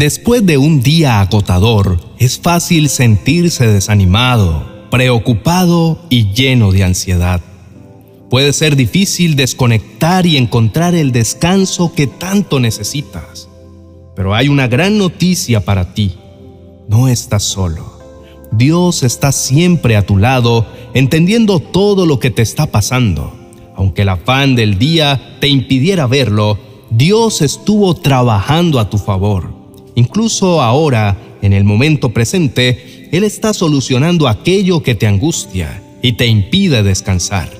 Después de un día agotador, es fácil sentirse desanimado, preocupado y lleno de ansiedad. Puede ser difícil desconectar y encontrar el descanso que tanto necesitas. Pero hay una gran noticia para ti. No estás solo. Dios está siempre a tu lado, entendiendo todo lo que te está pasando. Aunque el afán del día te impidiera verlo, Dios estuvo trabajando a tu favor. Incluso ahora, en el momento presente, Él está solucionando aquello que te angustia y te impide descansar.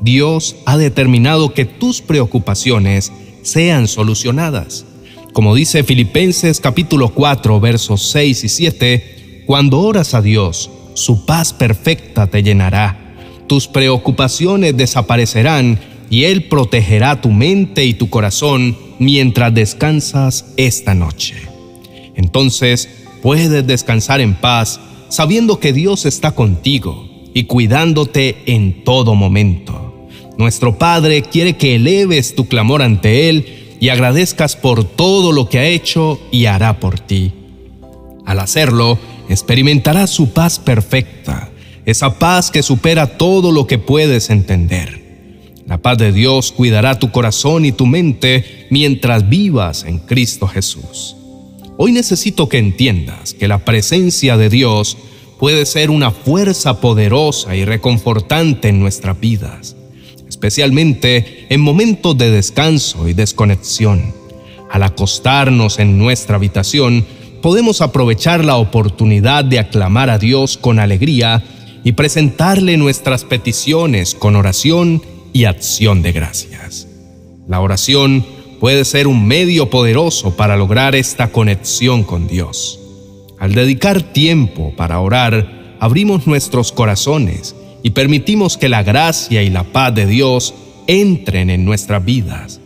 Dios ha determinado que tus preocupaciones sean solucionadas. Como dice Filipenses capítulo 4 versos 6 y 7, cuando oras a Dios, su paz perfecta te llenará. Tus preocupaciones desaparecerán y Él protegerá tu mente y tu corazón mientras descansas esta noche. Entonces puedes descansar en paz sabiendo que Dios está contigo y cuidándote en todo momento. Nuestro Padre quiere que eleves tu clamor ante Él y agradezcas por todo lo que ha hecho y hará por ti. Al hacerlo, experimentarás su paz perfecta, esa paz que supera todo lo que puedes entender. La paz de Dios cuidará tu corazón y tu mente mientras vivas en Cristo Jesús. Hoy necesito que entiendas que la presencia de Dios puede ser una fuerza poderosa y reconfortante en nuestras vidas especialmente en momentos de descanso y desconexión. Al acostarnos en nuestra habitación, podemos aprovechar la oportunidad de aclamar a Dios con alegría y presentarle nuestras peticiones con oración y acción de gracias. La oración puede ser un medio poderoso para lograr esta conexión con Dios. Al dedicar tiempo para orar, abrimos nuestros corazones y permitimos que la gracia y la paz de Dios entren en nuestras vidas.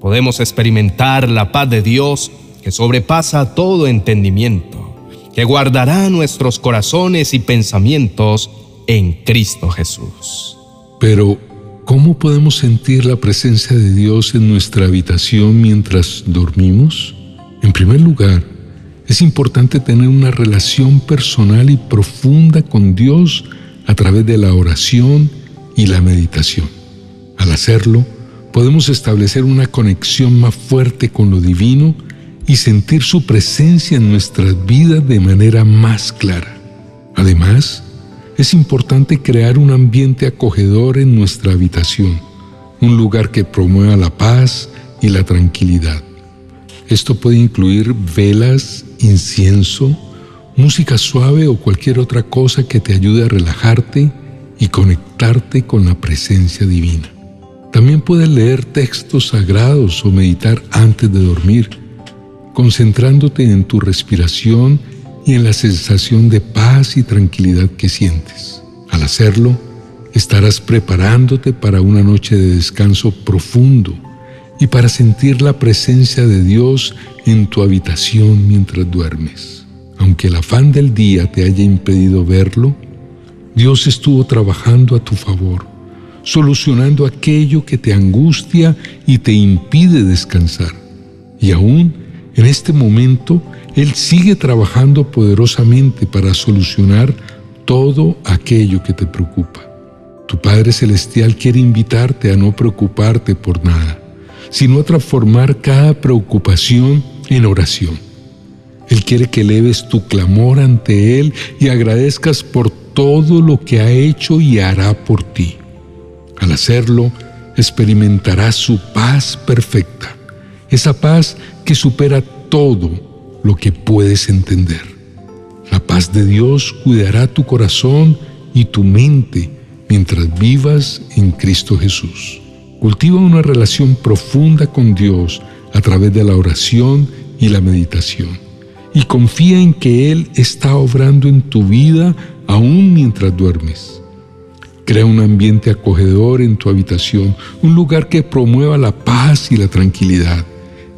Podemos experimentar la paz de Dios que sobrepasa todo entendimiento, que guardará nuestros corazones y pensamientos en Cristo Jesús. Pero, ¿cómo podemos sentir la presencia de Dios en nuestra habitación mientras dormimos? En primer lugar, es importante tener una relación personal y profunda con Dios a través de la oración y la meditación. Al hacerlo, podemos establecer una conexión más fuerte con lo divino y sentir su presencia en nuestras vidas de manera más clara. Además, es importante crear un ambiente acogedor en nuestra habitación, un lugar que promueva la paz y la tranquilidad. Esto puede incluir velas, incienso, música suave o cualquier otra cosa que te ayude a relajarte y conectarte con la presencia divina. También puedes leer textos sagrados o meditar antes de dormir, concentrándote en tu respiración y en la sensación de paz y tranquilidad que sientes. Al hacerlo, estarás preparándote para una noche de descanso profundo y para sentir la presencia de Dios en tu habitación mientras duermes aunque el afán del día te haya impedido verlo, Dios estuvo trabajando a tu favor, solucionando aquello que te angustia y te impide descansar. Y aún en este momento, Él sigue trabajando poderosamente para solucionar todo aquello que te preocupa. Tu Padre Celestial quiere invitarte a no preocuparte por nada, sino a transformar cada preocupación en oración. Él quiere que eleves tu clamor ante Él y agradezcas por todo lo que ha hecho y hará por ti. Al hacerlo, experimentarás su paz perfecta, esa paz que supera todo lo que puedes entender. La paz de Dios cuidará tu corazón y tu mente mientras vivas en Cristo Jesús. Cultiva una relación profunda con Dios a través de la oración y la meditación y confía en que Él está obrando en tu vida aún mientras duermes. Crea un ambiente acogedor en tu habitación, un lugar que promueva la paz y la tranquilidad.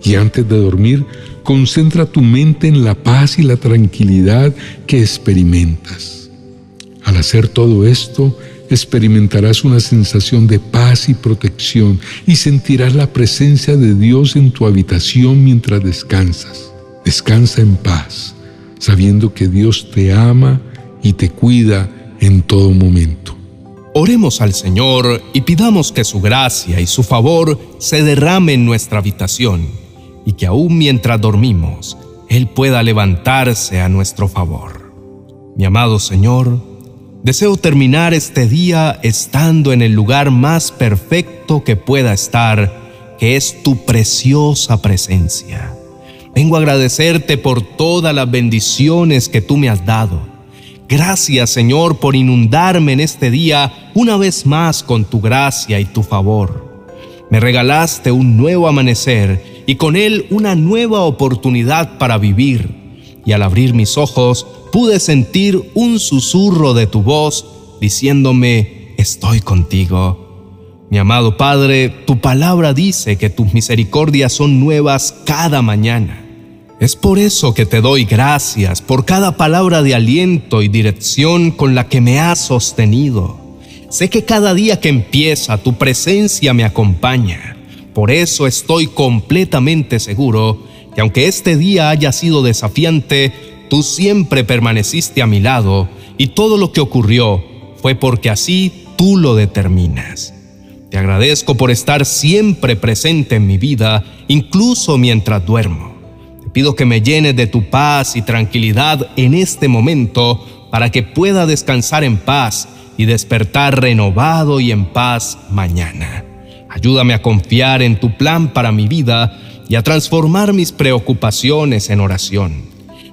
Y antes de dormir, concentra tu mente en la paz y la tranquilidad que experimentas. Al hacer todo esto, experimentarás una sensación de paz y protección y sentirás la presencia de Dios en tu habitación mientras descansas. Descansa en paz, sabiendo que Dios te ama y te cuida en todo momento. Oremos al Señor y pidamos que su gracia y su favor se derrame en nuestra habitación y que aún mientras dormimos, Él pueda levantarse a nuestro favor. Mi amado Señor, deseo terminar este día estando en el lugar más perfecto que pueda estar, que es tu preciosa presencia. Vengo a agradecerte por todas las bendiciones que tú me has dado Gracias Señor por inundarme en este día una vez más con tu gracia y tu favor. Me regalaste un nuevo amanecer y con él una nueva oportunidad para vivir. Y al abrir mis ojos pude sentir un susurro de tu voz diciéndome, estoy contigo. Mi amado Padre, tu palabra dice que tus misericordias son nuevas cada mañana. Es por eso que te doy gracias por cada palabra de aliento y dirección con la que me has sostenido. Sé que cada día que empieza tu presencia me acompaña. Por eso estoy completamente seguro que aunque este día haya sido desafiante, tú siempre permaneciste a mi lado y todo lo que ocurrió fue porque así tú lo determinas. Te agradezco por estar siempre presente en mi vida, incluso mientras duermo pido que me llenes de tu paz y tranquilidad en este momento para que pueda descansar en paz y despertar renovado y en paz mañana. Ayúdame a confiar en tu plan para mi vida y a transformar mis preocupaciones en oración.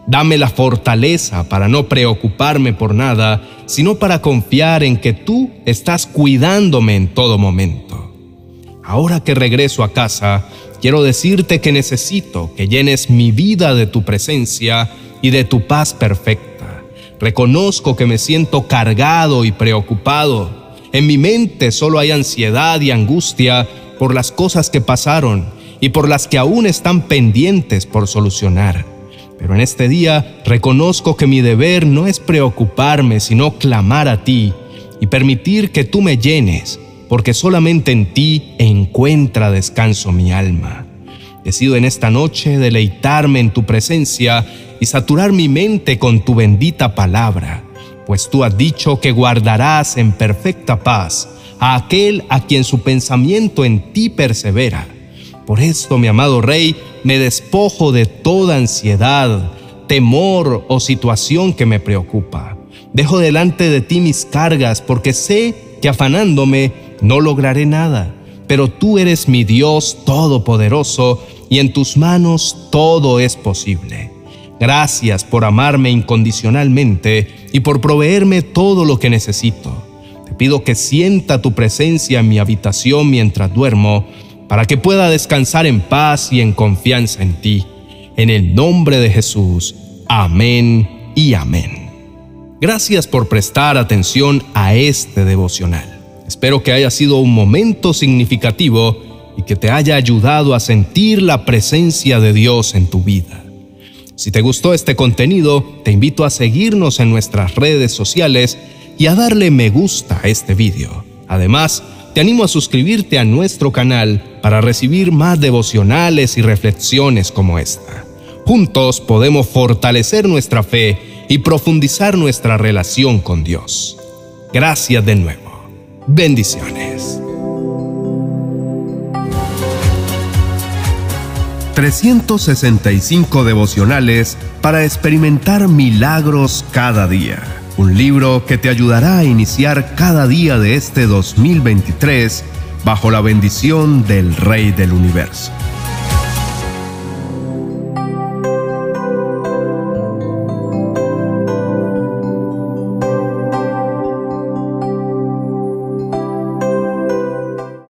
Dame la fortaleza para no preocuparme por nada, sino para confiar en que tú estás cuidándome en todo momento. Ahora que regreso a casa, quiero decirte que necesito que llenes mi vida de tu presencia y de tu paz perfecta. Reconozco que me siento cargado y preocupado. En mi mente solo hay ansiedad y angustia por las cosas que pasaron y por las que aún están pendientes por solucionar. Pero en este día reconozco que mi deber no es preocuparme, sino clamar a ti y permitir que tú me llenes porque solamente en ti encuentra descanso mi alma. Decido en esta noche deleitarme en tu presencia y saturar mi mente con tu bendita palabra, pues tú has dicho que guardarás en perfecta paz a aquel a quien su pensamiento en ti persevera. Por esto, mi amado Rey, me despojo de toda ansiedad, temor o situación que me preocupa. Dejo delante de ti mis cargas porque sé que afanándome no lograré nada, pero tú eres mi Dios todopoderoso y en tus manos todo es posible. Gracias por amarme incondicionalmente y por proveerme todo lo que necesito. Te pido que sienta tu presencia en mi habitación mientras duermo, para que pueda descansar en paz y en confianza en ti. En el nombre de Jesús. Amén y amén. Gracias por prestar atención a este devocional. Espero que haya sido un momento significativo y que te haya ayudado a sentir la presencia de Dios en tu vida. Si te gustó este contenido, te invito a seguirnos en nuestras redes sociales y a darle me gusta a este video. Además, te animo a suscribirte a nuestro canal para recibir más devocionales y reflexiones como esta. Juntos podemos fortalecer nuestra fe y profundizar nuestra relación con Dios. Gracias de nuevo. Bendiciones. 365 devocionales para experimentar milagros cada día. Un libro que te ayudará a iniciar cada día de este 2023 bajo la bendición del Rey del Universo.